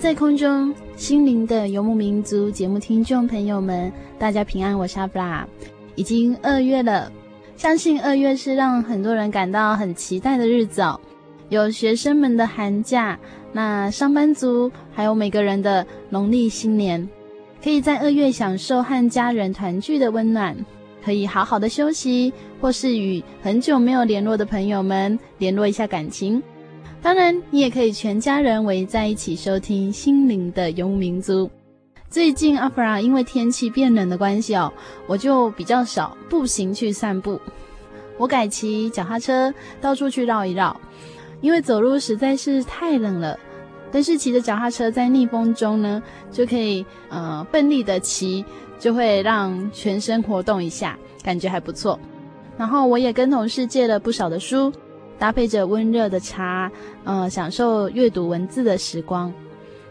在空中心灵的游牧民族节目听众朋友们，大家平安，我是阿布拉。已经二月了，相信二月是让很多人感到很期待的日子哦。有学生们的寒假，那上班族还有每个人的农历新年，可以在二月享受和家人团聚的温暖，可以好好的休息，或是与很久没有联络的朋友们联络一下感情。当然，你也可以全家人围在一起收听《心灵的游牧民族》。最近阿弗拉因为天气变冷的关系哦，我就比较少步行去散步，我改骑脚踏车到处去绕一绕，因为走路实在是太冷了。但是骑着脚踏车在逆风中呢，就可以呃奋力的骑，就会让全身活动一下，感觉还不错。然后我也跟同事借了不少的书。搭配着温热的茶，呃，享受阅读文字的时光。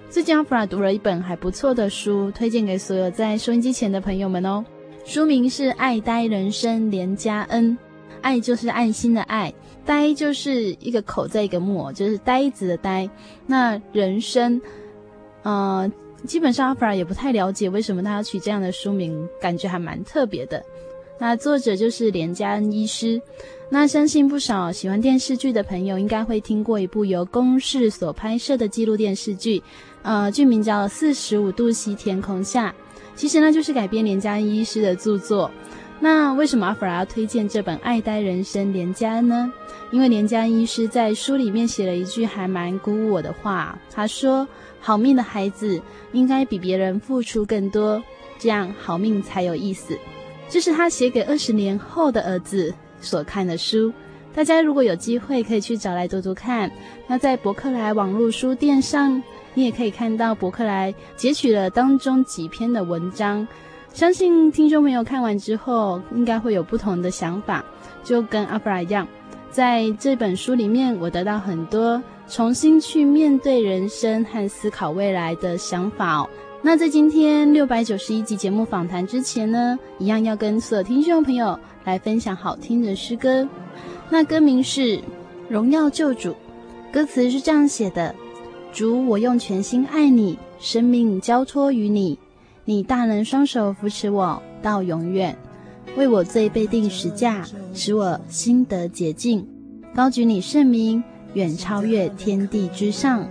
最近阿弗拉读了一本还不错的书，推荐给所有在收音机前的朋友们哦。书名是《爱呆人生连加恩》，爱就是爱心的爱，呆就是一个口在一个木，就是呆子的呆。那人生，呃，基本上阿弗拉也不太了解为什么他要取这样的书名，感觉还蛮特别的。那作者就是连家恩医师。那相信不少喜欢电视剧的朋友应该会听过一部由公视所拍摄的纪录电视剧，呃，剧名叫《四十五度西天空下》，其实呢就是改编连家恩医师的著作。那为什么阿弗拉要推荐这本《爱呆人生》连家恩呢？因为连家恩医师在书里面写了一句还蛮鼓舞我的话，他说：“好命的孩子应该比别人付出更多，这样好命才有意思。”这是他写给二十年后的儿子所看的书，大家如果有机会可以去找来读读看。那在博客来网络书店上，你也可以看到博客来截取了当中几篇的文章。相信听众朋友看完之后，应该会有不同的想法，就跟阿布拉一样，在这本书里面，我得到很多重新去面对人生和思考未来的想法。那在今天六百九十一集节目访谈之前呢，一样要跟所有听众朋友来分享好听的诗歌。那歌名是《荣耀救主》，歌词是这样写的：主，我用全心爱你，生命交托于你，你大能双手扶持我到永远，为我罪被定十架，使我心得洁净。高举你圣名，远超越天地之上。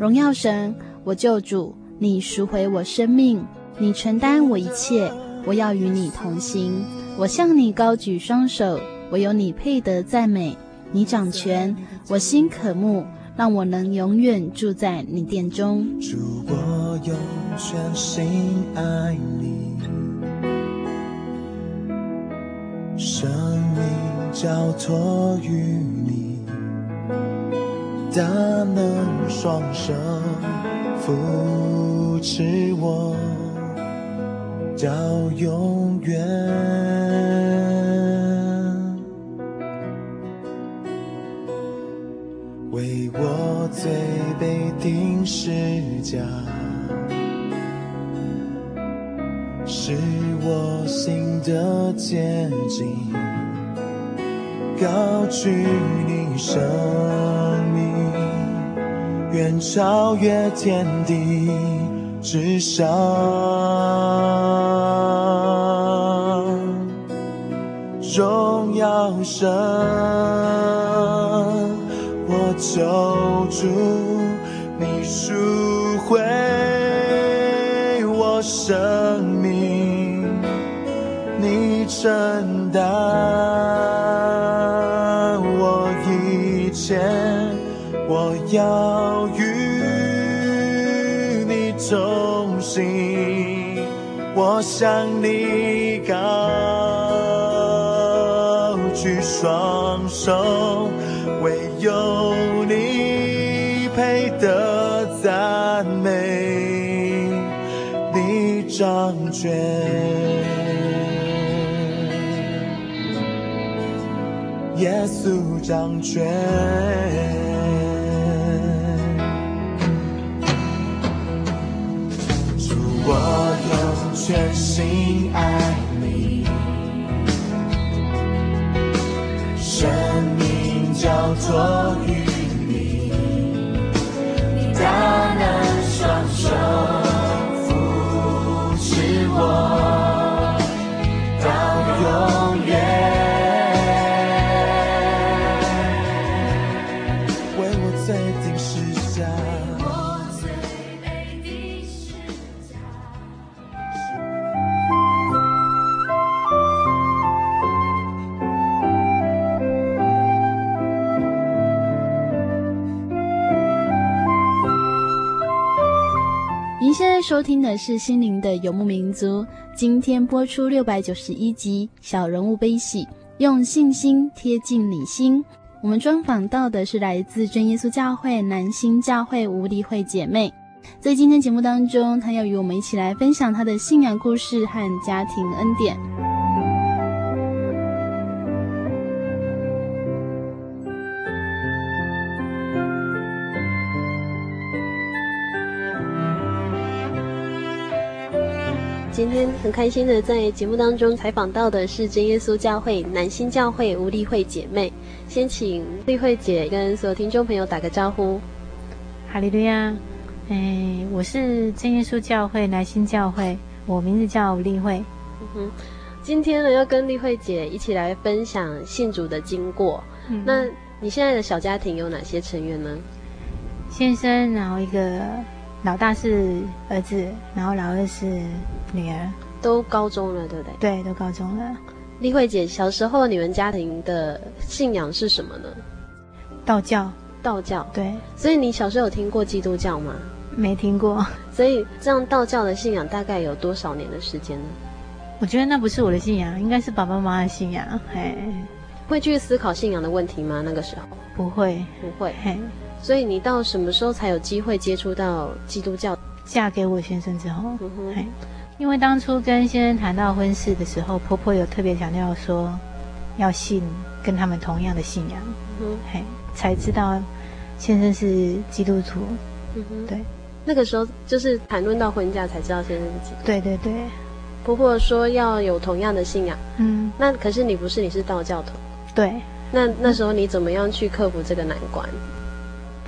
荣耀神，我救主。你赎回我生命，你承担我一切，我要与你同行。我向你高举双手，唯有你配得赞美。你掌权，我心渴慕，让我能永远住在你殿中。主，我用全心爱你，生命交托于你，大能双手。扶持我到永远，为我最被定是家，是我心的结晶，高举你生命，远超越天地。之上，荣耀神，我救主，你赎回我生命，你承向你高举双手，唯有你配得赞美，你掌权。耶稣掌权，全心爱你，生命交托收听的是心灵的游牧民族，今天播出六百九十一集《小人物悲喜》，用信心贴近你心。我们专访到的是来自真耶稣教会南新教会吴丽慧姐妹，在今天节目当中，她要与我们一起来分享她的信仰故事和家庭恩典。今天很开心的在节目当中采访到的是真耶稣教会南新教会吴丽慧姐妹，先请丽慧姐跟所有听众朋友打个招呼。哈利路亚，哎，我是真耶稣教会南新教会，我名字叫吴丽慧。嗯哼，今天呢要跟丽慧姐一起来分享信主的经过。嗯、那你现在的小家庭有哪些成员呢？先生，然后一个。老大是儿子，然后老二是女儿，都高中了，对不对？对，都高中了。丽慧姐，小时候你们家庭的信仰是什么呢？道教。道教。对。所以你小时候有听过基督教吗？没听过。所以这样道教的信仰大概有多少年的时间呢？我觉得那不是我的信仰，应该是爸爸妈妈的信仰。嘿，会去思考信仰的问题吗？那个时候不会，不会。嘿。所以你到什么时候才有机会接触到基督教？嫁给我先生之后，嗯，因为当初跟先生谈到婚事的时候，婆婆有特别强调说要信跟他们同样的信仰，嗯，嘿，才知道先生是基督徒。嗯，对，那个时候就是谈论到婚嫁才知道先生是基督徒。对对对，婆婆说要有同样的信仰，嗯，那可是你不是，你是道教徒。对，那那时候你怎么样去克服这个难关？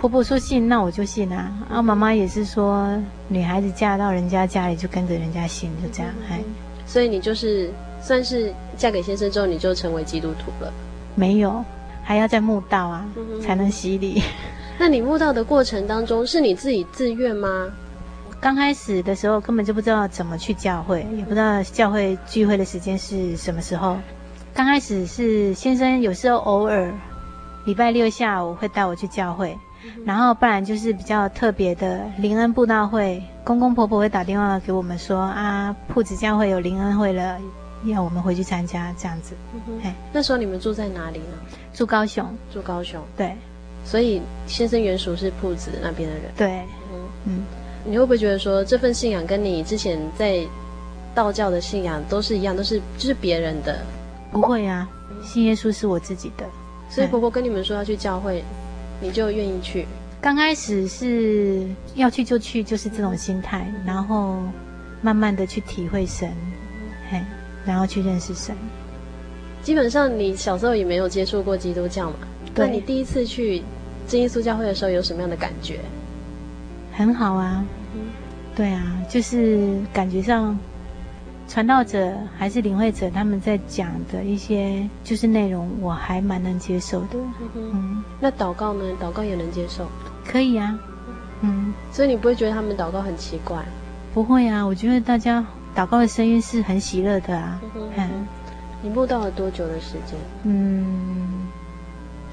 婆婆说信，那我就信啊。然后妈妈也是说，女孩子嫁到人家家里就跟着人家信，就这样。所以你就是算是嫁给先生之后，你就成为基督徒了？没有，还要在墓道啊，嗯、才能洗礼。那你慕道的过程当中，是你自己自愿吗？刚开始的时候根本就不知道怎么去教会，也不知道教会聚会的时间是什么时候。刚开始是先生有时候偶尔礼拜六下午会带我去教会。然后，不然就是比较特别的灵恩布道会，公公婆婆会打电话给我们说啊，铺子教会有灵恩会了，要我们回去参加这样子。嗯那时候你们住在哪里呢？住高雄。住高雄。对。所以先生原属是铺子那边的人。对。嗯嗯。你会不会觉得说这份信仰跟你之前在道教的信仰都是一样，都是就是别人的？不会啊，信耶稣是我自己的。所以婆婆跟你们说要去教会。你就愿意去？刚开始是要去就去，就是这种心态，然后慢慢的去体会神，嘿，然后去认识神。基本上你小时候也没有接触过基督教嘛？对。那你第一次去真耶稣教会的时候有什么样的感觉？很好啊。嗯。对啊，就是感觉上。传道者还是领会者，他们在讲的一些就是内容，我还蛮能接受的。嗯，嗯，那祷告呢？祷告也能接受？可以啊。嗯，所以你不会觉得他们祷告很奇怪？不会啊，我觉得大家祷告的声音是很喜乐的啊。嗯，嗯，你慕道了多久的时间？嗯，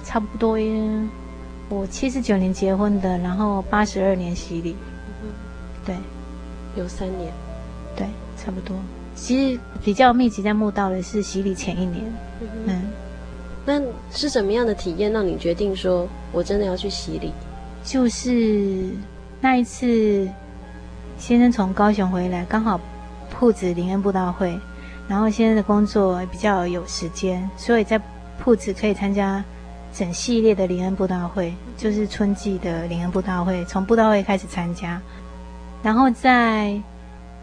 差不多耶。我七十九年结婚的，然后八十二年洗礼。嗯，对，有三年。对，差不多。其实比较密集在墓道的是洗礼前一年，嗯，嗯，那是什么样的体验让你决定说我真的要去洗礼？就是那一次，先生从高雄回来，刚好铺子灵恩布道会，然后先生的工作比较有时间，所以在铺子可以参加整系列的灵恩布道会，就是春季的灵恩布道会，从布道会开始参加，然后在。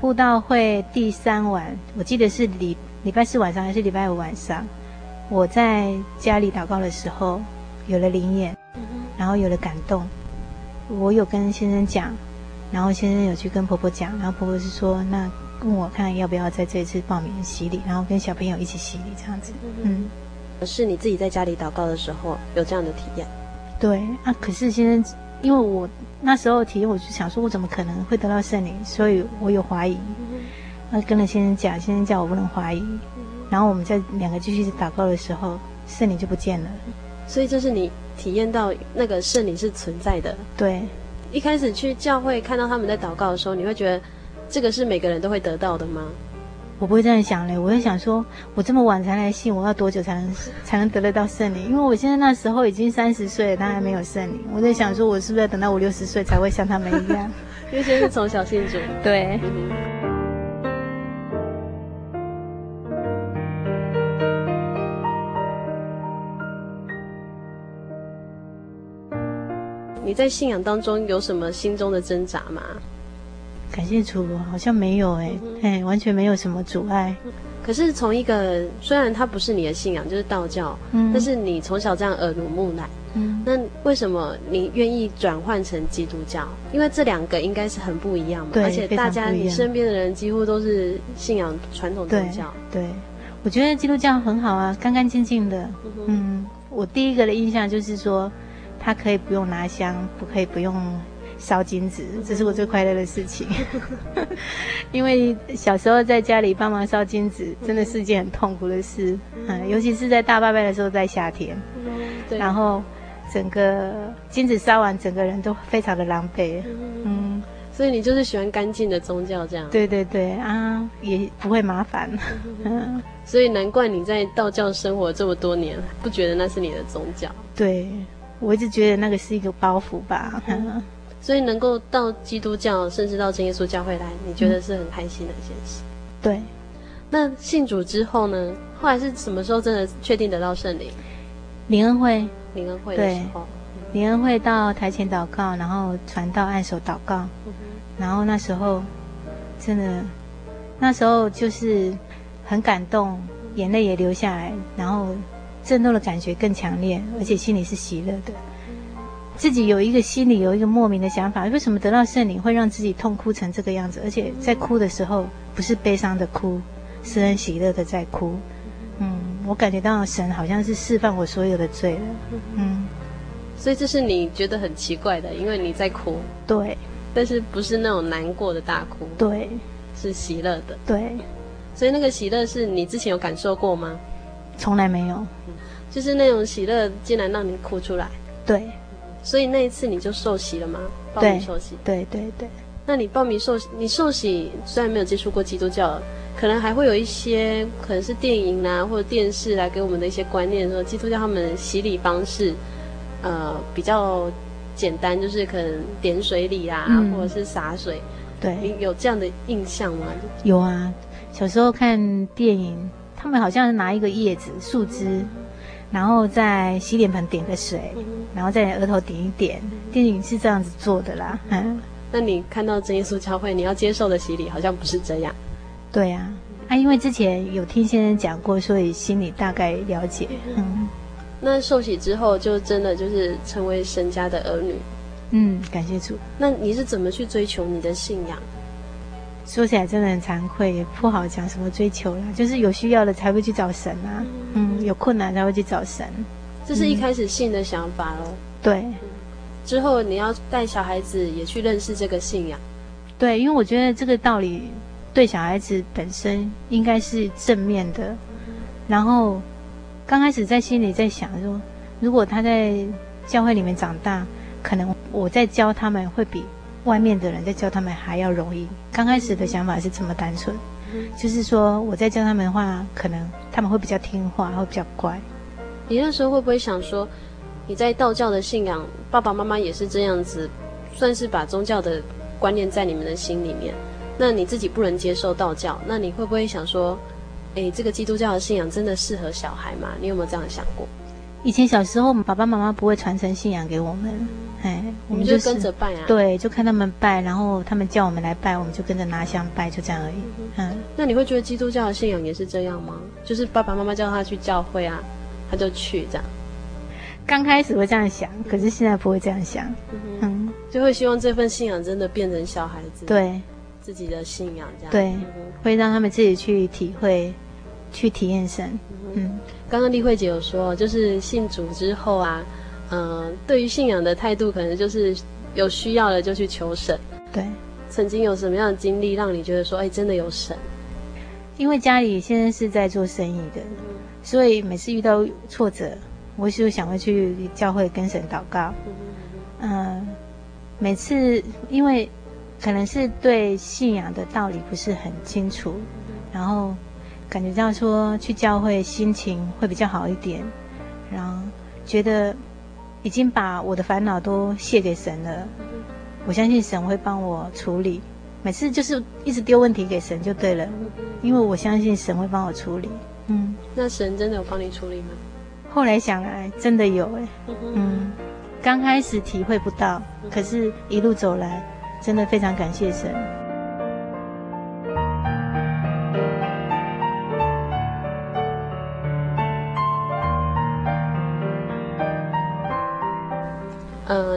布道会第三晚，我记得是礼礼拜四晚上还是礼拜五晚上，我在家里祷告的时候有了灵验，然后有了感动。我有跟先生讲，然后先生有去跟婆婆讲，然后婆婆是说，那问我看要不要在这一次报名洗礼，然后跟小朋友一起洗礼这样子。嗯，是你自己在家里祷告的时候有这样的体验？对啊，可是先生。因为我那时候体验，我就想说，我怎么可能会得到圣灵？所以我有怀疑。那跟了先生讲，先生叫我不能怀疑。然后我们在两个继续祷告的时候，圣灵就不见了。所以这是你体验到那个圣灵是存在的。对。一开始去教会看到他们在祷告的时候，你会觉得这个是每个人都会得到的吗？我不会这样想嘞，我会想说，我这么晚才来信，我要多久才能才能得得到圣灵？因为我现在那时候已经三十岁了，他还没有圣灵。我在想说，我是不是要等到五六十岁才会像他们一样？因为先是从小信主。对。你在信仰当中有什么心中的挣扎吗？感谢主，好像没有哎、欸，哎、嗯，完全没有什么阻碍。可是从一个虽然它不是你的信仰，就是道教，嗯，但是你从小这样耳濡目染，嗯，那为什么你愿意转换成基督教？因为这两个应该是很不一样嘛，而且大家你身边的人几乎都是信仰传统宗教。对，对，我觉得基督教很好啊，干干净净的嗯。嗯，我第一个的印象就是说，它可以不用拿香，不可以不用。烧金纸，这是我最快乐的事情。因为小时候在家里帮忙烧金纸，真的是一件很痛苦的事。嗯，尤其是在大拜拜的时候，在夏天。对。然后整个金纸烧完，整个人都非常的狼狈。嗯。所以你就是喜欢干净的宗教，这样？对对对啊，也不会麻烦。嗯。所以难怪你在道教生活这么多年，不觉得那是你的宗教？对，我一直觉得那个是一个包袱吧。嗯所以能够到基督教，甚至到真耶稣教会来，你觉得是很开心的一件事。对。那信主之后呢？后来是什么时候真的确定得到圣灵？灵恩会。灵恩会的时候。灵恩会到台前祷告，然后传到按手祷告，嗯，然后那时候真的，那时候就是很感动，眼泪也流下来，然后震动的感觉更强烈，而且心里是喜乐的。自己有一个心里有一个莫名的想法，为什么得到圣灵会让自己痛哭成这个样子？而且在哭的时候不是悲伤的哭，是很喜乐的在哭。嗯，我感觉到神好像是释放我所有的罪了。嗯，所以这是你觉得很奇怪的，因为你在哭。对，但是不是那种难过的大哭。对，是喜乐的。对，所以那个喜乐是你之前有感受过吗？从来没有。就是那种喜乐竟然让你哭出来。对。所以那一次你就受洗了吗？报名受洗。对对对，对。那你报名受洗，你受洗虽然没有接触过基督教，可能还会有一些可能是电影啊或者电视来给我们的一些观念，说基督教他们洗礼方式，呃，比较简单，就是可能点水礼啊，嗯、或者是洒水。对。你有这样的印象吗？有啊，小时候看电影，他们好像是拿一个叶子、树枝。然后在洗脸盆点个水，然后在额头点一点。电影是这样子做的啦。嗯，那你看到真耶稣教会，你要接受的洗礼好像不是这样。对呀、啊，啊，因为之前有听先生讲过，所以心里大概了解。嗯，那受洗之后就真的就是成为神家的儿女。嗯，感谢主。那你是怎么去追求你的信仰？说起来真的很惭愧，也不好讲什么追求了，就是有需要的才会去找神啊。嗯，有困难才会去找神。这是一开始信的想法喽。对。之后你要带小孩子也去认识这个信仰。对，因为我觉得这个道理对小孩子本身应该是正面的。然后刚开始在心里在想说，如果他在教会里面长大，可能我在教他们会比外面的人在教他们还要容易。刚开始的想法是这么单纯，就是说我在教他们的话，可能他们会比较听话，会比较乖。你那时候会不会想说？你在道教的信仰，爸爸妈妈也是这样子，算是把宗教的观念在你们的心里面。那你自己不能接受道教，那你会不会想说，诶，这个基督教的信仰真的适合小孩吗？你有没有这样想过？以前小时候，爸爸妈妈不会传承信仰给我们，哎，我们就跟着拜啊。对，就看他们拜，然后他们叫我们来拜，我们就跟着拿香拜，就这样而已。嗯，那你会觉得基督教的信仰也是这样吗？就是爸爸妈妈叫他去教会啊，他就去这样。刚开始会这样想，可是现在不会这样想，嗯，嗯，就会希望这份信仰真的变成小孩子对自己的信仰这样，对，会让他们自己去体会，去体验神。嗯，刚刚丽慧姐有说，就是信主之后啊，嗯、呃，对于信仰的态度，可能就是有需要了就去求神。对，曾经有什么样的经历让你觉得说，哎，真的有神？因为家里现在是在做生意的，所以每次遇到挫折。我就想会去教会跟神祷告，嗯、呃，每次因为可能是对信仰的道理不是很清楚，然后感觉到说去教会心情会比较好一点，然后觉得已经把我的烦恼都卸给神了，我相信神会帮我处理。每次就是一直丢问题给神就对了，因为我相信神会帮我处理。嗯，那神真的有帮你处理吗？后来想来，真的有哎，嗯，刚开始体会不到，可是一路走来，真的非常感谢神。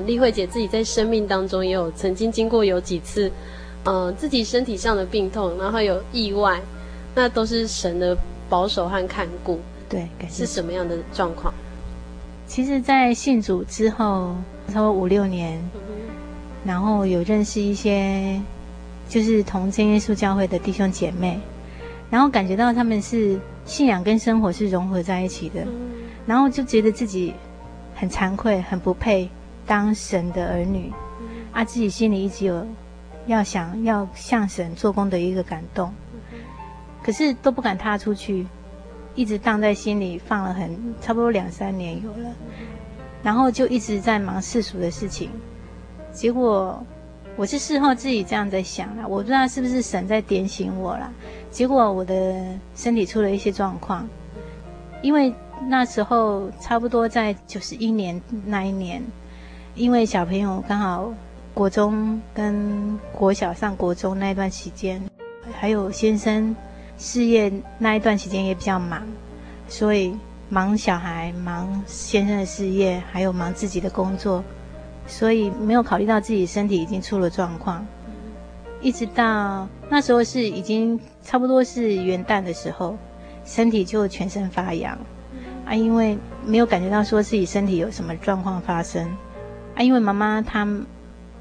呃，丽慧姐自己在生命当中也有曾经经过有几次，呃，自己身体上的病痛，然后有意外，那都是神的保守和看顾。对，是什么样的状况？其实，在信主之后，差不多五六年，嗯，然后有认识一些，就是同真耶稣教会的弟兄姐妹，然后感觉到他们是信仰跟生活是融合在一起的，嗯，然后就觉得自己很惭愧，很不配当神的儿女，嗯，啊，自己心里一直有要想要向神做工的一个感动，可是都不敢踏出去。一直荡在心里，放了很差不多两三年有了，然后就一直在忙世俗的事情。结果我是事后自己这样在想啦，我不知道是不是神在点醒我啦。结果我的身体出了一些状况，因为那时候差不多在九十一年那一年，因为小朋友刚好国中跟国小上国中那一段时间，还有先生。事业那一段时间也比较忙，所以忙小孩、忙先生的事业，还有忙自己的工作，所以没有考虑到自己身体已经出了状况。一直到那时候是已经差不多是元旦的时候，身体就全身发痒啊，因为没有感觉到说自己身体有什么状况发生啊，因为妈妈她，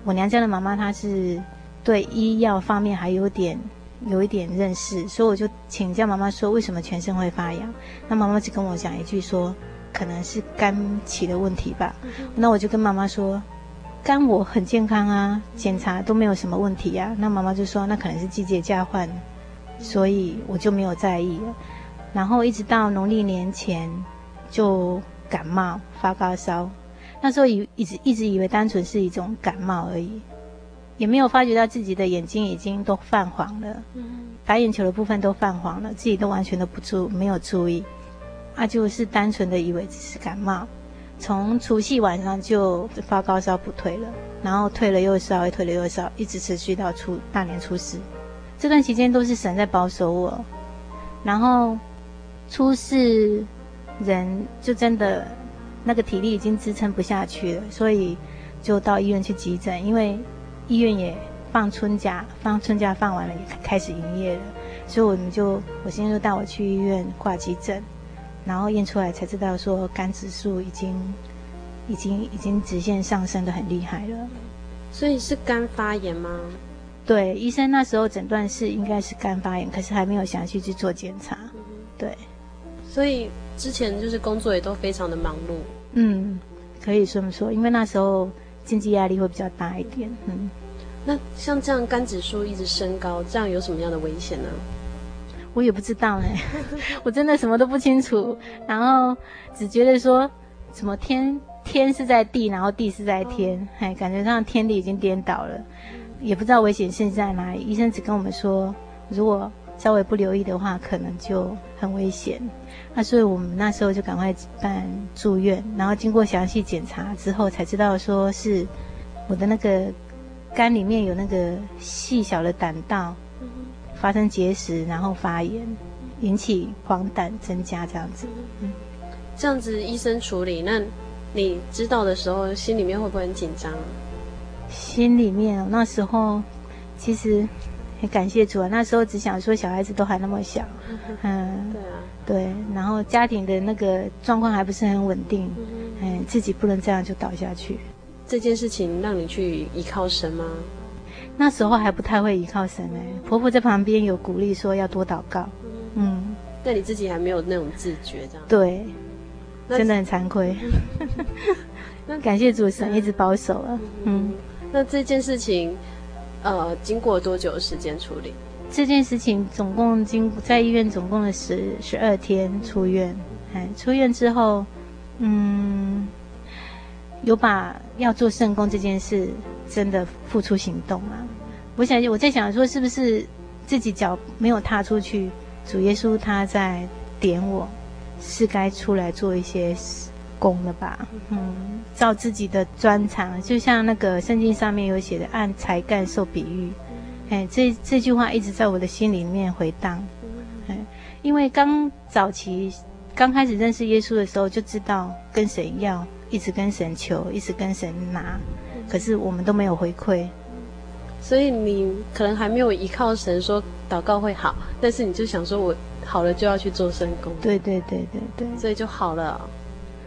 我娘家的妈妈她是对医药方面还有点。有一点认识，所以我就请教妈妈说，为什么全身会发痒？那妈妈就跟我讲一句说，可能是肝气的问题吧。那我就跟妈妈说，肝我很健康啊，检查都没有什么问题呀。那妈妈就说，那可能是季节交换，所以我就没有在意了。然后一直到农历年前就感冒发高烧，那时候以一直一直以为单纯是一种感冒而已。也没有发觉到自己的眼睛已经都泛黄了，白眼球的部分都泛黄了，自己都完全都不注没有注意，啊，就是单纯的以为只是感冒，从除夕晚上就发高烧不退了，然后退了又烧，退了又烧，一直持续到初大年初四，这段期间都是神在保守我，然后初四人就真的那个体力已经支撑不下去了，所以就到医院去急诊，因为医院也放春假，放春假放完了也开始营业了，所以我们就我先生就带我去医院挂急诊，然后验出来才知道说肝指数已经已经已经直线上升的很厉害了。所以是肝发炎吗？对，医生那时候诊断是应该是肝发炎，可是还没有详细去做检查。对，所以之前就是工作也都非常的忙碌。嗯，可以这么说，因为那时候经济压力会比较大一点。嗯。那像这样肝指数一直升高，这样有什么样的危险呢？我也不知道呢，我真的什么都不清楚。然后只觉得说，什么天天是在地，然后地是在天，哎，感觉上天地已经颠倒了，也不知道危险性在哪里。医生只跟我们说，如果稍微不留意的话，可能就很危险。那所以我们那时候就赶快办住院，然后经过详细检查之后，才知道说是我的那个。肝里面有那个细小的胆道发生结石，然后发炎，引起黄疸增加这样子。嗯，这样子医生处理，那你知道的时候，心里面会不会很紧张？心里面那时候其实很感谢主啊，那时候只想说小孩子都还那么小，嗯，对啊，对，然后家庭的那个状况还不是很稳定，嗯，自己不能这样就倒下去。这件事情让你去依靠神吗？那时候还不太会依靠神哎，婆婆在旁边有鼓励说要多祷告，嗯，但你自己还没有那种自觉这样。对，真的很惭愧。那感谢主神一直保守了，嗯。那这件事情，呃，经过多久时间处理？这件事情总共经在医院总共的十十二天出院，哎，出院之后，嗯。有把要做圣工这件事真的付出行动啊？我想我在想说，是不是自己脚没有踏出去，主耶稣他在点我，是该出来做一些事工了吧？嗯，照自己的专长，就像那个圣经上面有写的，按才干受比喻。哎，这这句话一直在我的心里面回荡。哎，因为刚早期刚开始认识耶稣的时候，就知道跟神要。一直跟神求，一直跟神拿，可是我们都没有回馈，所以你可能还没有依靠神说祷告会好，但是你就想说我好了就要去做圣工，对对对对对，所以就好了。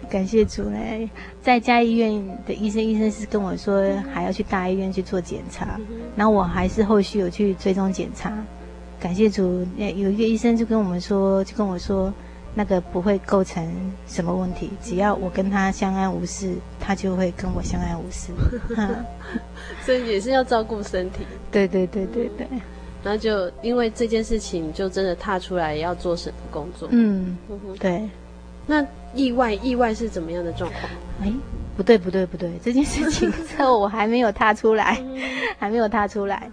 感谢主嘞，在家医院的医生，医生是跟我说还要去大医院去做检查，然后我还是后续有去追踪检查。感谢主，有一个医生就跟我们说，就跟我说。那个不会构成什么问题，只要我跟他相安无事，他就会跟我相安无事。所以也是要照顾身体。对对对对对。然后就因为这件事情，就真的踏出来要做什么工作？嗯，对。那意外意外是怎么样的状况？哎，不对不对不对，这件事情之 后我还没有踏出来，还没有踏出来。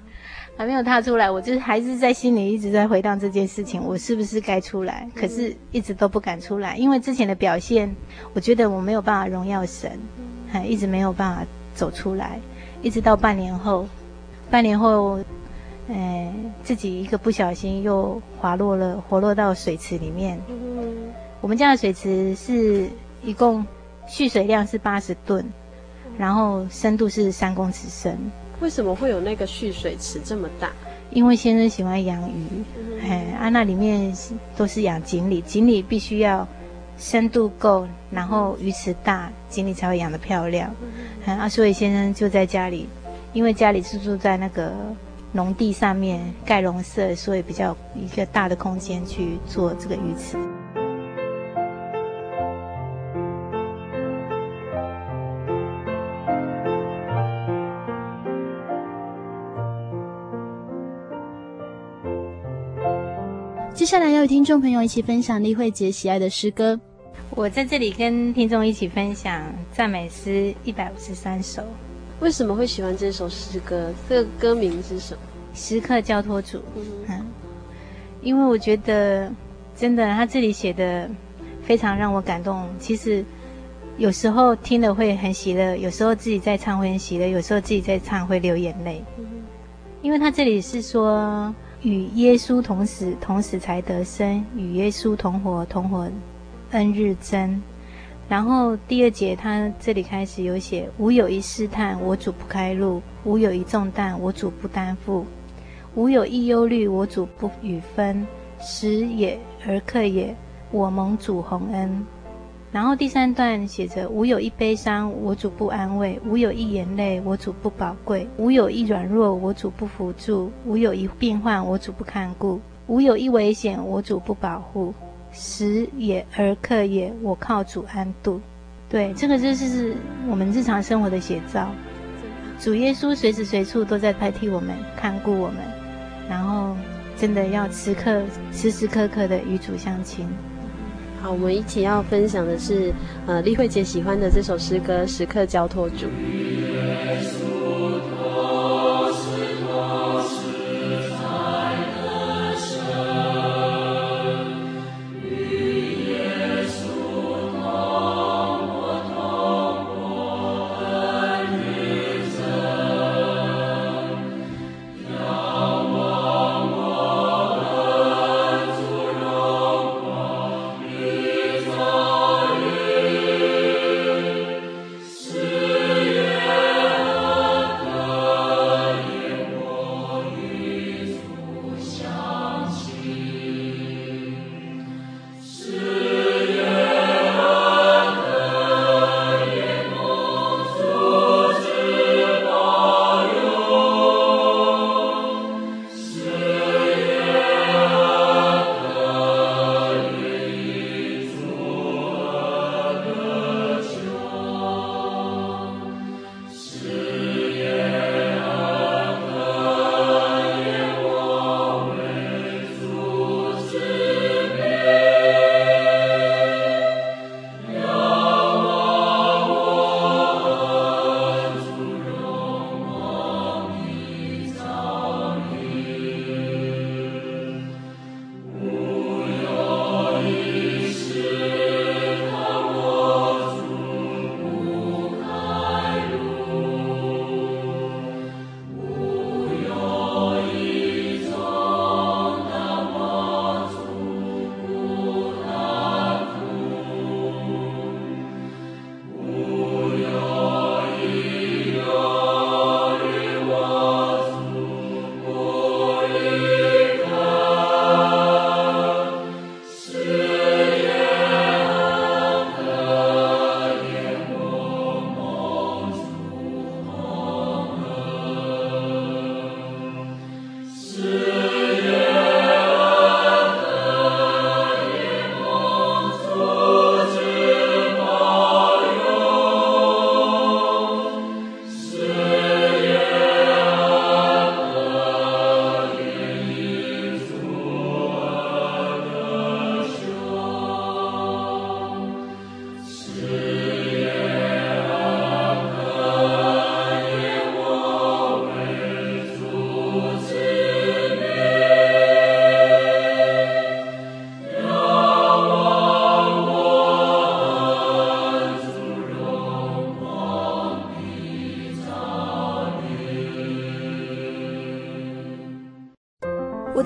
还没有踏出来，我就是还是在心里一直在回荡这件事情，我是不是该出来？可是一直都不敢出来，因为之前的表现，我觉得我没有办法荣耀神，还一直没有办法走出来，一直到半年后，半年后，哎，自己一个不小心又滑落了，滑落到水池里面。我们家的水池是一共蓄水量是八十吨，然后深度是三公尺深。为什么会有那个蓄水池这么大？因为先生喜欢养鱼，哎、嗯，啊，那里面都是养锦鲤，锦鲤必须要深度够，然后鱼池大，锦鲤才会养得漂亮。嗯、啊，所以先生就在家里，因为家里是住在那个农地上面盖农舍，所以比较一个大的空间去做这个鱼池。接下来要与听众朋友一起分享丽慧姐喜爱的诗歌。我在这里跟听众一起分享赞美诗一百五十三首。为什么会喜欢这首诗歌？这个歌名是什么？时刻交托主。嗯，因为我觉得真的，他这里写的非常让我感动。其实有时候听了会很喜乐，有时候自己在唱会很喜乐，有时候自己在唱会流眼泪。因为他这里是说。与耶稣同死，同死才得生；与耶稣同活，同活恩日增。然后第二节，他这里开始有写：吾有一试探，我主不开路；吾有一重担，我主不担负；吾有一忧虑，我主不与分。时也，而克也，我蒙主宏恩。然后第三段写着：吾有一悲伤，我主不安慰；吾有一眼泪，我主不宝贵；吾有一软弱，我主不扶助；吾有一病患，我主不看顾；吾有一危险，我主不保护。时也，而刻也，我靠主安度。对，这个就是我们日常生活的写照。主耶稣随时随处都在代替我们看顾我们，然后真的要时刻、时时刻刻的与主相亲。好，我们一起要分享的是，呃，丽慧姐喜欢的这首诗歌《时刻交托主》。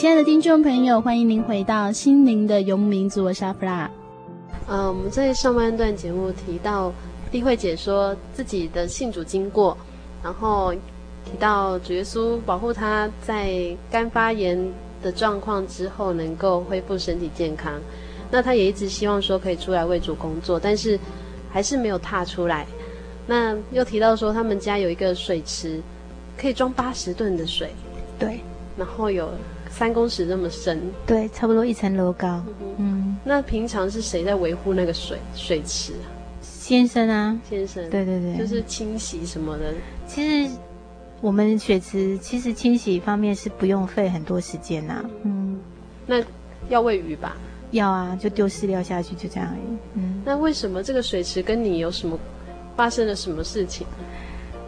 听众朋友，欢迎您回到心灵的游牧民族，我是阿弗拉。呃，我们在上半段节目提到丽慧姐说自己的信主经过，然后提到主耶稣保护她在肝发炎的状况之后能够恢复身体健康。那她也一直希望说可以出来为主工作，但是还是没有踏出来。那又提到说他们家有一个水池，可以装八十吨的水，对，然后有。三公尺这么深，对，差不多一层楼高。嗯，嗯，那平常是谁在维护那个水水池啊？先生啊，先生。对对对，就是清洗什么的。其实我们水池其实清洗方面是不用费很多时间呐、啊。嗯，那要喂鱼吧？要啊，就丢饲料下去，就这样而已。嗯，那为什么这个水池跟你有什么发生了什么事情？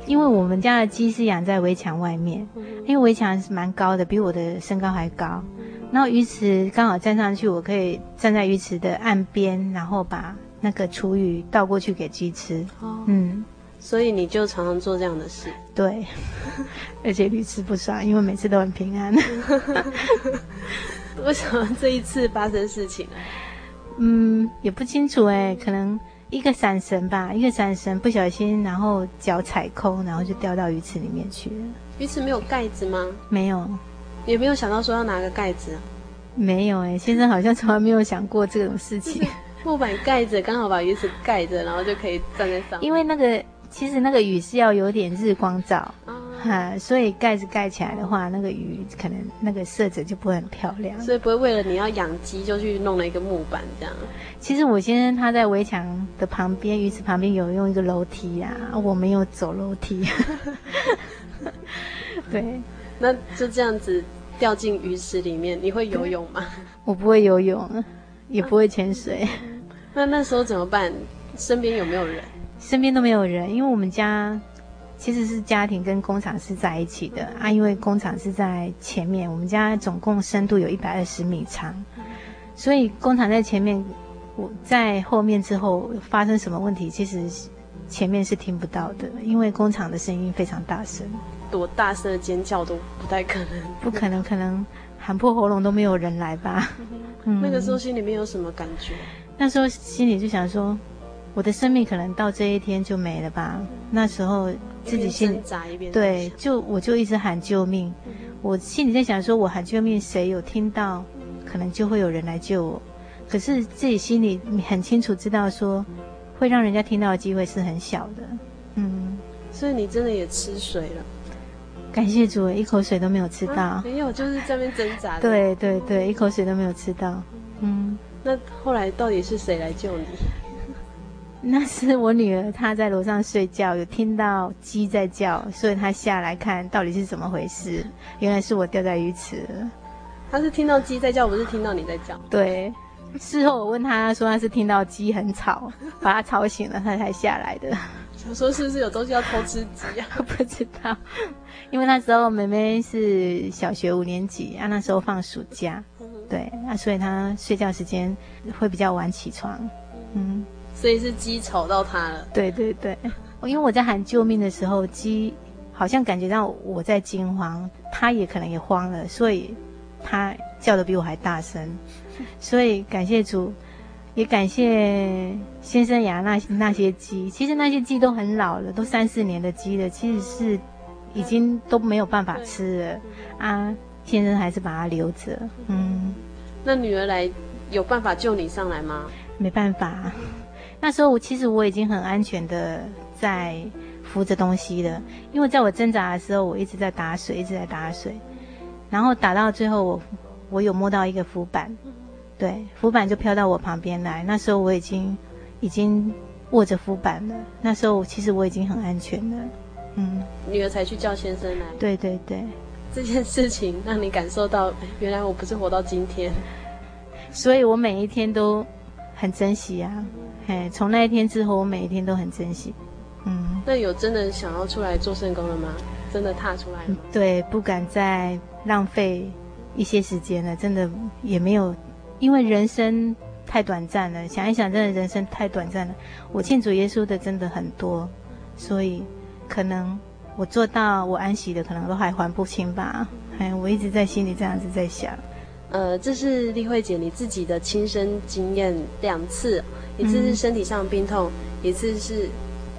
因为我们家的鸡是养在围墙外面，因为围墙是蛮高的，比我的身高还高。然后鱼池刚好站上去，我可以站在鱼池的岸边，然后把那个厨余倒过去给鸡吃。哦，嗯，所以你就常常做这样的事。对，而且屡吃不爽，因为每次都很平安。为什么这一次发生事情呢？嗯，也不清楚哎，可能。一个闪神吧，一个闪神，不小心，然后脚踩空，然后就掉到鱼池里面去了。鱼池没有盖子吗？没有，也没有想到说要拿个盖子啊。没有哎、欸，先生好像从来没有想过这种事情。木板盖着，刚好把鱼池盖着，然后就可以站在上面。因为那个其实那个鱼是要有点日光照。哈，所以盖子盖起来的话，那个鱼可能那个色泽就不会很漂亮。所以不会为了你要养鸡就去弄了一个木板这样。其实我先生他在围墙的旁边，鱼池旁边有用一个楼梯呀、啊，我没有走楼梯。对，那就这样子掉进鱼池里面，你会游泳吗？我不会游泳，也不会潜水。那那时候怎么办？身边有没有人？身边都没有人，因为我们家。其实是家庭跟工厂是在一起的啊，因为工厂是在前面，我们家总共深度有一百二十米长，所以工厂在前面，我在后面之后发生什么问题，其实前面是听不到的，因为工厂的声音非常大声，多大声的尖叫都不太可能，不可能，可能喊破喉咙都没有人来吧。嗯，那个时候心里面有什么感觉？那时候心里就想说，我的生命可能到这一天就没了吧。那时候。自己心里对，就我就一直喊救命，我心里在想说，我喊救命，谁有听到，可能就会有人来救我。可是自己心里很清楚知道说，会让人家听到的机会是很小的。嗯，所以你真的也吃水了？感谢主，一口水都没有吃到。啊、没有，就是在那边挣扎。对对对，一口水都没有吃到。嗯，那后来到底是谁来救你？那是我女儿，她在楼上睡觉，有听到鸡在叫，所以她下来看到底是怎么回事。原来是我掉在鱼池了。她是听到鸡在叫，不是听到你在叫。对，事后我问她说，她是听到鸡很吵，把她吵醒了，她才下来的。想说是不是有东西要偷吃鸡啊？不知道，因为那时候妹妹是小学五年级啊，那时候放暑假，对啊，所以她睡觉时间会比较晚起床，嗯。所以是鸡吵到他了。对对对，因为我在喊救命的时候，鸡好像感觉到我在惊慌，它也可能也慌了，所以它叫的比我还大声。所以感谢主，也感谢先生养那那些鸡。其实那些鸡都很老了，都三四年的鸡了，其实是已经都没有办法吃了啊。先生还是把它留着。嗯，那女儿来有办法救你上来吗？没办法。那时候我其实我已经很安全的在扶着东西了，因为在我挣扎的时候，我一直在打水，一直在打水，然后打到最后我，我我有摸到一个浮板，对，浮板就飘到我旁边来。那时候我已经已经握着浮板了。那时候其实我已经很安全了。嗯，女儿才去叫先生来。对对对，这件事情让你感受到，原来我不是活到今天。所以我每一天都很珍惜啊。嘿，从那一天之后，我每一天都很珍惜。嗯，那有真的想要出来做圣工了吗？真的踏出来吗？对，不敢再浪费一些时间了。真的也没有，因为人生太短暂了。想一想，真的人生太短暂了。我信主耶稣的真的很多，所以可能我做到我安息的，可能都还还不清吧。哎，我一直在心里这样子在想。呃，这是丽慧姐你自己的亲身经验，两次，一次是身体上的病痛，嗯、一次是。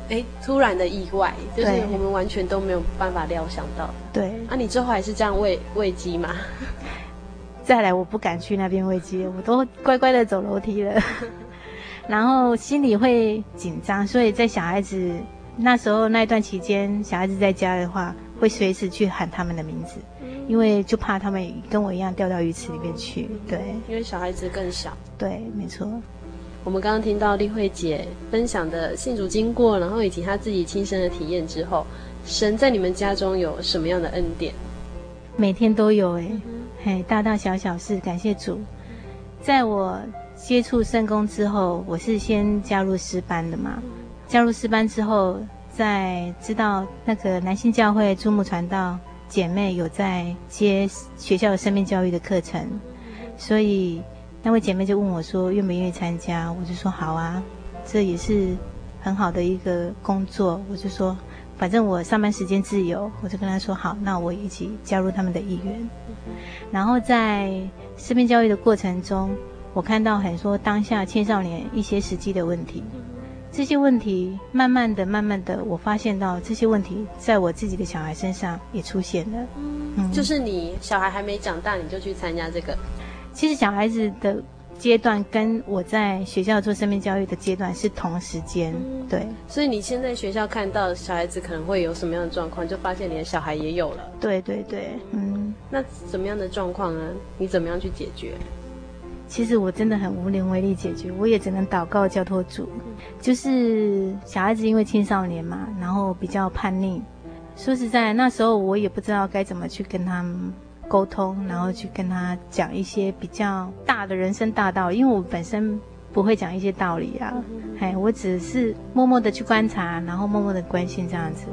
哎，突然的意外，就是我们完全都没有办法料想到。对，啊，你最后还是这样喂喂鸡吗？再来，我不敢去那边喂鸡，我都乖乖的走楼梯了。然后心里会紧张，所以在小孩子那时候那一段期间，小孩子在家的话，会随时去喊他们的名字，因为就怕他们跟我一样掉到鱼池里面去。对，因为小孩子更小。对，没错。我们刚刚听到丽慧姐分享的信主经过，然后以及她自己亲身的体验之后，神在你们家中有什么样的恩典？每天都有哎，嘿，大大小小事，感谢主。在我接触圣工之后，我是先加入诗班的嘛。加入诗班之后，在知道那个男性教会珠穆传道姐妹有在接学校的生命教育的课程，所以。那位姐妹就问我说：“愿不愿意参加？”我就说：“好啊，这也是很好的一个工作。”我就说：“反正我上班时间自由。”我就跟她说：“好，那我一起加入他们的一员。”然后在生命教育的过程中，我看到很多当下青少年一些实际的问题。这些问题慢慢的、慢慢的，我发现到这些问题在我自己的小孩身上也出现了。嗯，就是你小孩还没长大，你就去参加这个。其实小孩子的阶段跟我在学校做生命教育的阶段是同时间，对。所以你现在学校看到小孩子可能会有什么样的状况，就发现你的小孩也有了。对对对，嗯。那什么样的状况呢？你怎么样去解决？其实我真的很无能为力解决，我也只能祷告交托主。就是小孩子因为青少年嘛，然后比较叛逆。说实在，那时候我也不知道该怎么去跟他们。沟通，然后去跟他讲一些比较大的人生大道，因为我本身不会讲一些道理啊，哎，我只是默默的去观察，然后默默的关心这样子。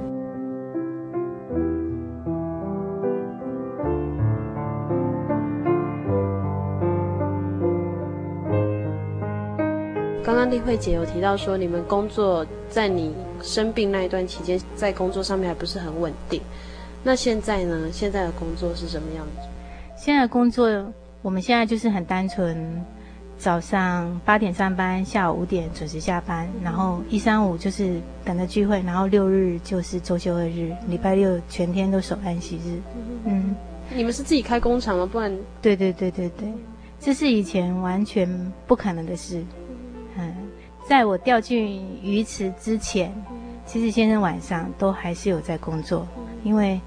刚刚丽慧姐有提到说，你们工作在你生病那一段期间，在工作上面还不是很稳定。那现在呢？现在的工作是什么样子？现在的工作，我们现在就是很单纯，早上八点上班，下午五点准时下班，然后一三五就是等着聚会，然后六日就是周休二日，礼拜六全天都守安息日。嗯，你们是自己开工厂吗？不然？对对对对对，这是以前完全不可能的事。在我调进鱼池之前，其实先生晚上都还是有在工作，因为。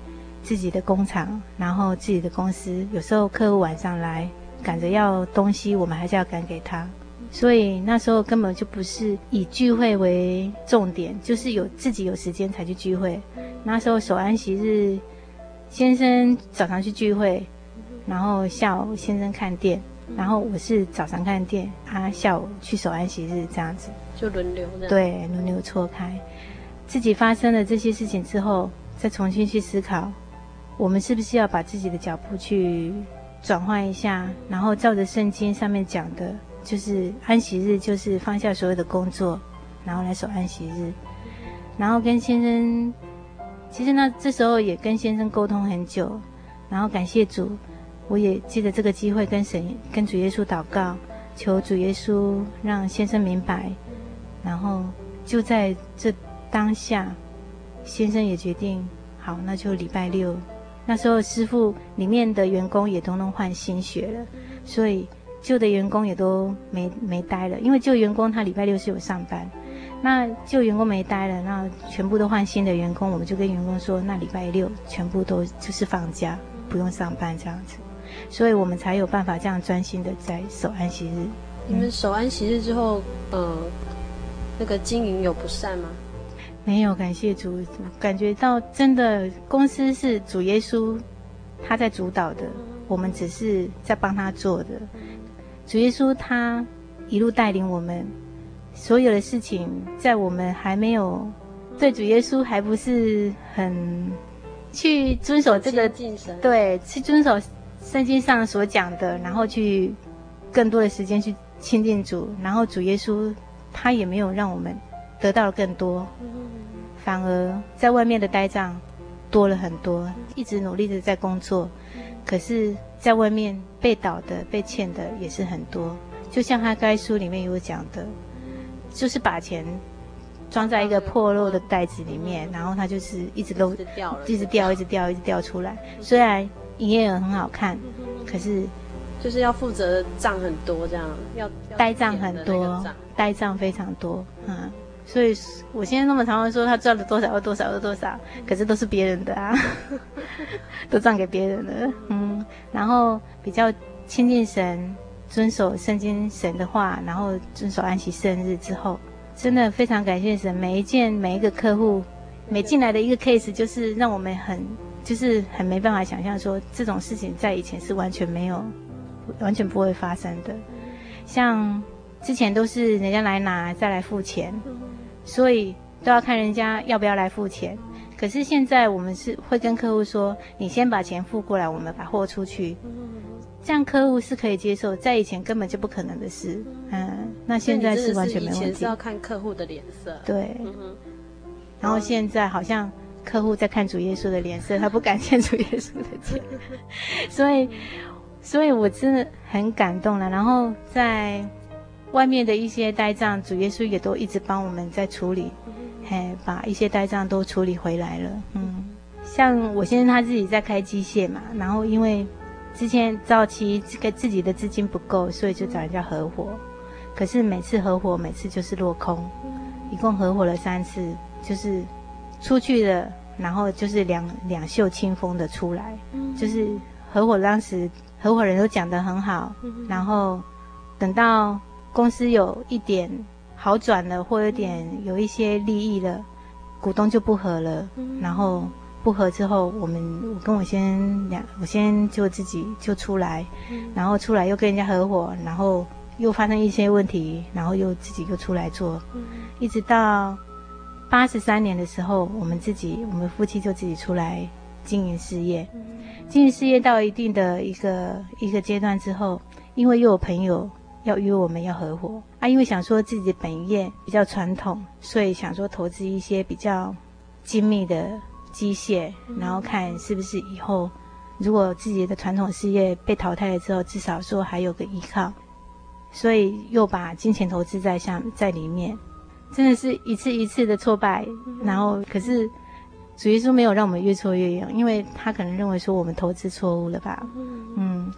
自己的工厂，然后自己的公司，有时候客户晚上来赶着要东西，我们还是要赶给他。所以那时候根本就不是以聚会为重点，就是有自己有时间才去聚会。那时候守安息日，先生早上去聚会，然后下午先生看店，然后我是早上看店，他下午去守安息日，这样子就轮流的。对，轮流错开。自己发生了这些事情之后，再重新去思考。我们是不是要把自己的脚步去转换一下，然后照着圣经上面讲的，就是安息日，就是放下所有的工作，然后来守安息日，然后跟先生，其实呢，这时候也跟先生沟通很久，然后感谢主，我也借着这个机会跟神、跟主耶稣祷告，求主耶稣让先生明白，然后就在这当下，先生也决定，好，那就礼拜六。那时候师傅里面的员工也都能换新血了，所以旧的员工也都没没待了。因为旧员工他礼拜六是有上班，那旧员工没待了，那全部都换新的员工，我们就跟员工说，那礼拜六全部都就是放假，不用上班这样子。所以我们才有办法这样专心的在守安息日。你们守安息日之后，呃，那个经营有不善吗？没有，感谢主，感觉到真的公司是主耶稣他在主导的，我们只是在帮他做的。主耶稣他一路带领我们，所有的事情在我们还没有对主耶稣还不是很去遵守这个，对，去遵守圣经上所讲的，然后去更多的时间去。亲近主，然后主耶稣他也没有让我们得到更多，反而在外面的呆账多了很多，一直努力的在工作，可是在外面被倒的、被欠的也是很多。就像他该书里面有讲的，就是把钱装在一个破漏的袋子里面，然后它就是一直都一直掉，一直掉，一直掉，一直掉出来。虽然营业额很好看，可是。就是要负责的账很多，这样要呆账很多，呆账非常多，嗯，所以我现在那么常会说他赚了多少又多少又多少，可是都是别人的啊，都赚给别人了，嗯，然后比较亲近神，遵守圣经神的话，然后遵守安息圣日之后，真的非常感谢神，每一件每一个客户，每进来的一个 case，就是让我们很就是很没办法想象说这种事情在以前是完全没有。完全不会发生的，像之前都是人家来拿再来付钱，所以都要看人家要不要来付钱。可是现在我们是会跟客户说：“你先把钱付过来，我们把货出去。”这样客户是可以接受，在以前根本就不可能的事。嗯，那现在是完全没问题。以前是要看客户的脸色。对。然后现在好像客户在看主耶稣的脸色，他不敢欠主耶稣的钱，所以。所以我真的很感动了，然后在外面的一些呆账，主耶稣也都一直帮我们在处理，嘿，把一些呆账都处理回来了。嗯，像我先生他自己在开机械嘛，然后因为之前早期这个自己的资金不够，所以就找人家合伙，可是每次合伙每次就是落空，一共合伙了三次，就是出去了，然后就是两两袖清风的出来，就是合伙当时。合伙人都讲得很好，然后等到公司有一点好转了，或有点有一些利益了，股东就不合了。然后不合之后，我们我跟我先两，我先就自己就出来，然后出来又跟人家合伙，然后又发生一些问题，然后又自己又出来做，一直到八十三年的时候，我们自己我们夫妻就自己出来经营事业。经营事业到一定的一个一个阶段之后，因为又有朋友要约我们要合伙。啊，因为想说自己的本业比较传统，所以想说投资一些比较精密的机械，然后看是不是以后如果自己的传统事业被淘汰了之后，至少说还有个依靠，所以又把金钱投资在像在里面，真的是一次一次的挫败，然后可是。主耶稣没有让我们越挫越勇，因为他可能认为说我们投资错误了吧。嗯，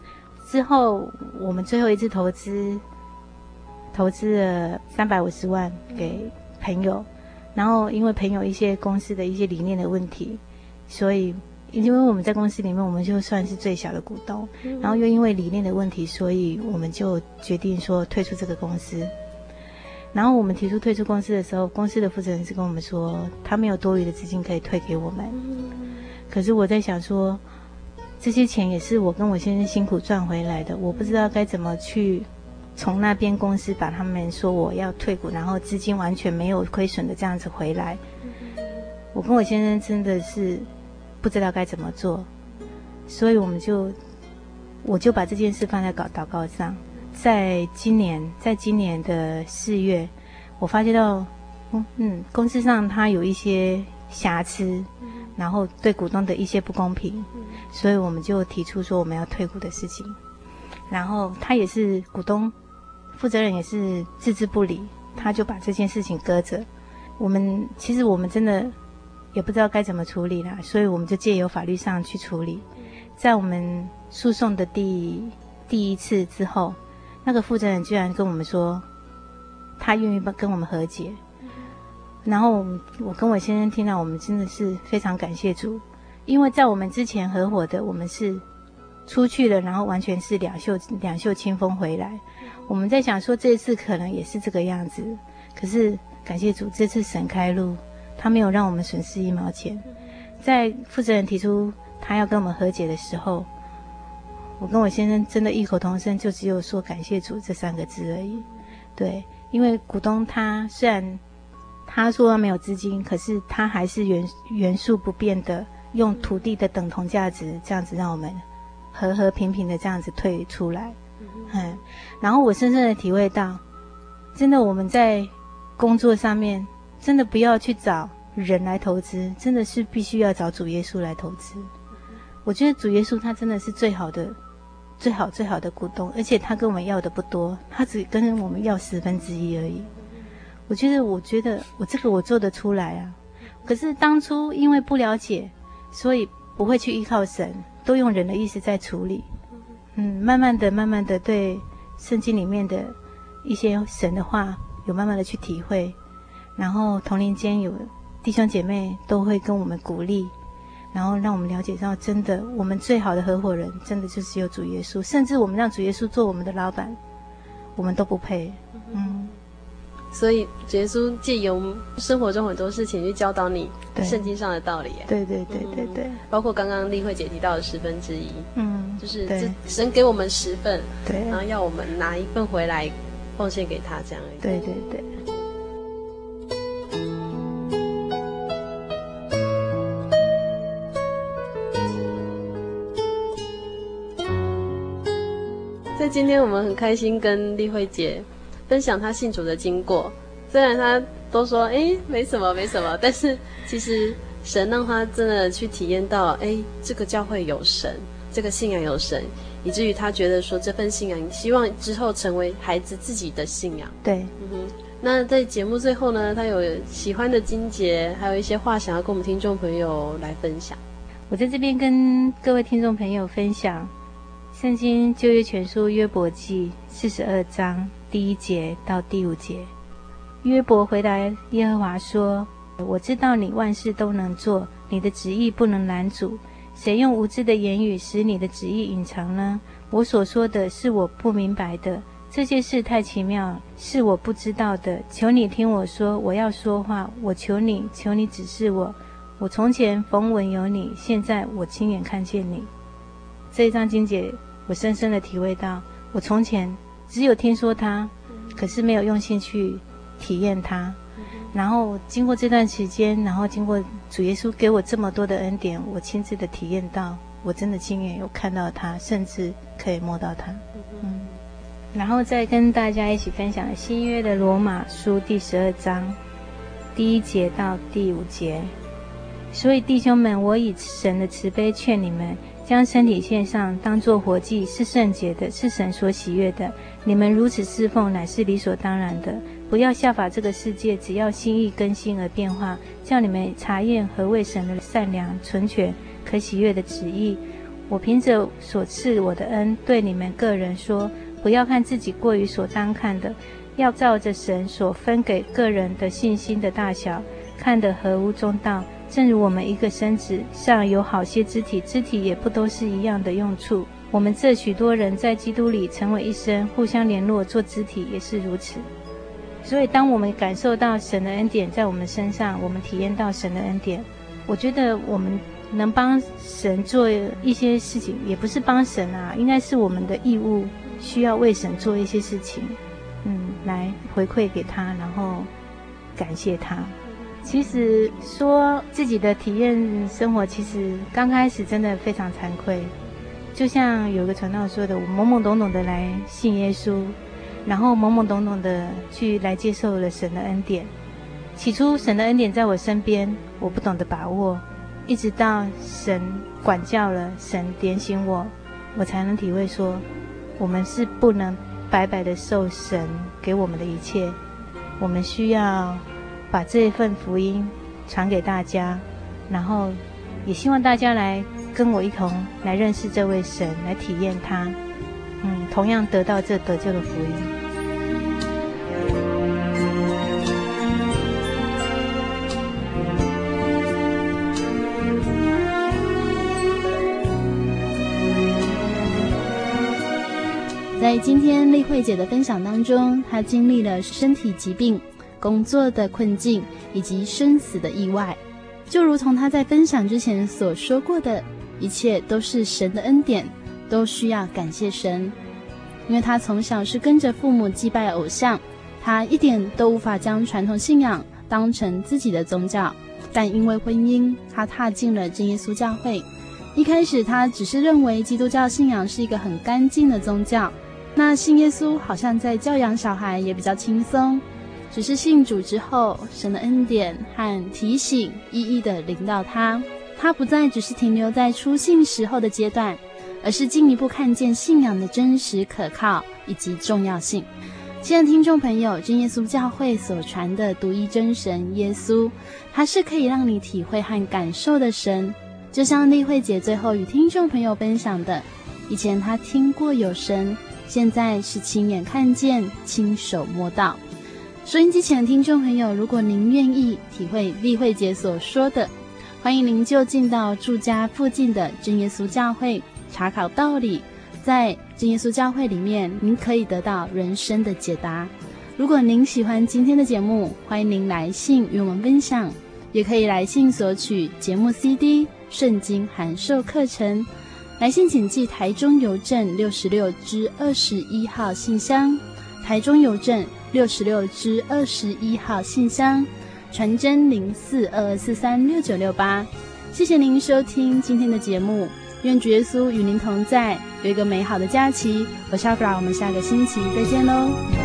之后我们最后一次投资，投资了三百五十万给朋友，然后因为朋友一些公司的一些理念的问题，所以因为我们在公司里面我们就算是最小的股东，然后又因为理念的问题，所以我们就决定说退出这个公司。然后我们提出退出公司的时候，公司的负责人是跟我们说，他没有多余的资金可以退给我们。可是我在想说，这些钱也是我跟我先生辛苦赚回来的，我不知道该怎么去从那边公司把他们说我要退股，然后资金完全没有亏损的这样子回来。我跟我先生真的是不知道该怎么做，所以我们就我就把这件事放在祷祷告上。在今年，在今年的四月，我发觉到，嗯，公司上它有一些瑕疵，然后对股东的一些不公平，所以我们就提出说我们要退股的事情。然后他也是股东，负责人也是置之不理，他就把这件事情搁着。我们其实我们真的也不知道该怎么处理啦，所以我们就借由法律上去处理。在我们诉讼的第第一次之后。那个负责人居然跟我们说，他愿意帮跟我们和解，然后我跟我先生听到，我们真的是非常感谢主，因为在我们之前合伙的，我们是出去了，然后完全是两袖两袖清风回来。我们在想说，这一次可能也是这个样子，可是感谢主，这次神开路，他没有让我们损失一毛钱。在负责人提出他要跟我们和解的时候，我跟我先生真的异口同声，就只有说感谢主这三个字而已。对，因为股东他虽然他说他没有资金，可是他还是原原数不变的，用土地的等同价值这样子让我们和和平平的这样子退出来。嗯，然后我深深的体会到，真的我们在工作上面，真的不要去找人来投资，真的是必须要找主耶稣来投资。我觉得主耶稣他真的是最好的、最好最好的股东，而且他跟我们要的不多，他只跟我们要十分之一而已。我觉得，我觉得我这个我做得出来啊。可是当初因为不了解，所以不会去依靠神，都用人的意思在处理。嗯，慢慢的、慢慢的，对圣经里面的一些神的话，有慢慢的去体会，然后同龄间有弟兄姐妹都会跟我们鼓励，然后让我们了解到，真的，我们最好的合伙人，真的就只有主耶稣，甚至我们让主耶稣做我们的老板，我们都不配。嗯。所以，耶稣借由生活中很多事情去教导你圣经上的道理。对对对对对，包括刚刚丽慧姐提到的十分之一，嗯，就是这神给我们十份，对，然后要我们拿一份回来奉献给他，这样而已。对对对。今天，我们很开心跟丽慧姐。分享她信主的经过，虽然她都说哎没什么没什么，但是其实神让她真的去体验到哎这个教会有神，这个信仰有神，以至于她觉得说这份信仰希望之后成为孩子自己的信仰。对，嗯哼。那在节目最后呢，她有喜欢的金节，还有一些话想要跟我们听众朋友来分享。我在这边跟各位听众朋友分享《圣经旧约全书约伯记》四十二章。第一节到第五节，约伯回答耶和华说：“我知道你万事都能做，你的旨意不能拦阻。谁用无知的言语使你的旨意隐藏呢？我所说的是我不明白的，这些事太奇妙，是我不知道的。求你听我说，我要说话。我求你，求你指示我。我从前逢闻有你，现在我亲眼看见你。这一章经节，我深深的体会到，我从前。”只有听说他，可是没有用心去体验他。然后经过这段时间，然后经过主耶稣给我这么多的恩典，我亲自的体验到，我真的亲眼有看到他，甚至可以摸到他。嗯，然后再跟大家一起分享新约的罗马书第十二章第一节到第五节。所以弟兄们，我以神的慈悲劝你们。将身体献上，当作活祭，是圣洁的，是神所喜悦的。你们如此侍奉，乃是理所当然的。不要效法这个世界，只要心意更新而变化，叫你们查验何为神的善良、纯全、可喜悦的旨意。我凭着所赐我的恩，对你们个人说：不要看自己过于所当看的，要照着神所分给个人的信心的大小，看得合乎中道。正如我们一个身子上有好些肢体，肢体也不都是一样的用处。我们这许多人在基督里成为一身，互相联络做肢体也是如此。所以，当我们感受到神的恩典在我们身上，我们体验到神的恩典，我觉得我们能帮神做一些事情，也不是帮神啊，应该是我们的义务，需要为神做一些事情，嗯，来回馈给他，然后感谢他。其实说自己的体验生活，其实刚开始真的非常惭愧。就像有个传道说的，我懵懵懂懂的来信耶稣，然后懵懵懂懂的去来接受了神的恩典。起初神的恩典在我身边，我不懂得把握，一直到神管教了，神点醒我，我才能体会说，我们是不能白白的受神给我们的一切，我们需要。把这一份福音传给大家，然后也希望大家来跟我一同来认识这位神，来体验他，嗯，同样得到这得救的福音。在今天丽慧姐的分享当中，她经历了身体疾病、工作的困境以及生死的意外，就如同他在分享之前所说过的，一切都是神的恩典，都需要感谢神。因为他从小是跟着父母祭拜偶像，他一点都无法将传统信仰当成自己的宗教，但因为婚姻，他踏进了真耶稣教会。一开始，他只是认为基督教信仰是一个很干净的宗教。那信耶稣好像在教养小孩也比较轻松，只是信主之后，神的恩典和提醒一一的临到他，他不再只是停留在初信时候的阶段，而是进一步看见信仰的真实可靠以及重要性。亲爱的听众朋友，真耶稣教会所传的独一真神耶稣，他是可以让你体会和感受的神，就像丽慧姐最后与听众朋友分享的，以前她听过有神。现在是亲眼看见、亲手摸到。收音机前的听众朋友，如果您愿意体会丽慧姐所说的，欢迎您就近到住家附近的真耶稣教会查考道理。在真耶稣教会里面，您可以得到人生的解答。如果您喜欢今天的节目，欢迎您来信与我们分享，也可以来信索取节目 CD、圣经函授课程。来信请寄台中邮政六十六支二十一号信箱，台中邮政六十六支二十一号信箱，传真零四二二四三六九六八。谢谢您收听今天的节目，愿主耶稣与您同在，有一个美好的假期。我是阿弗拉，我们下个星期再见喽。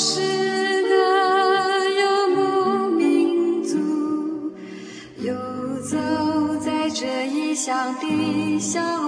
是个游牧民族，游走在这异乡的小路。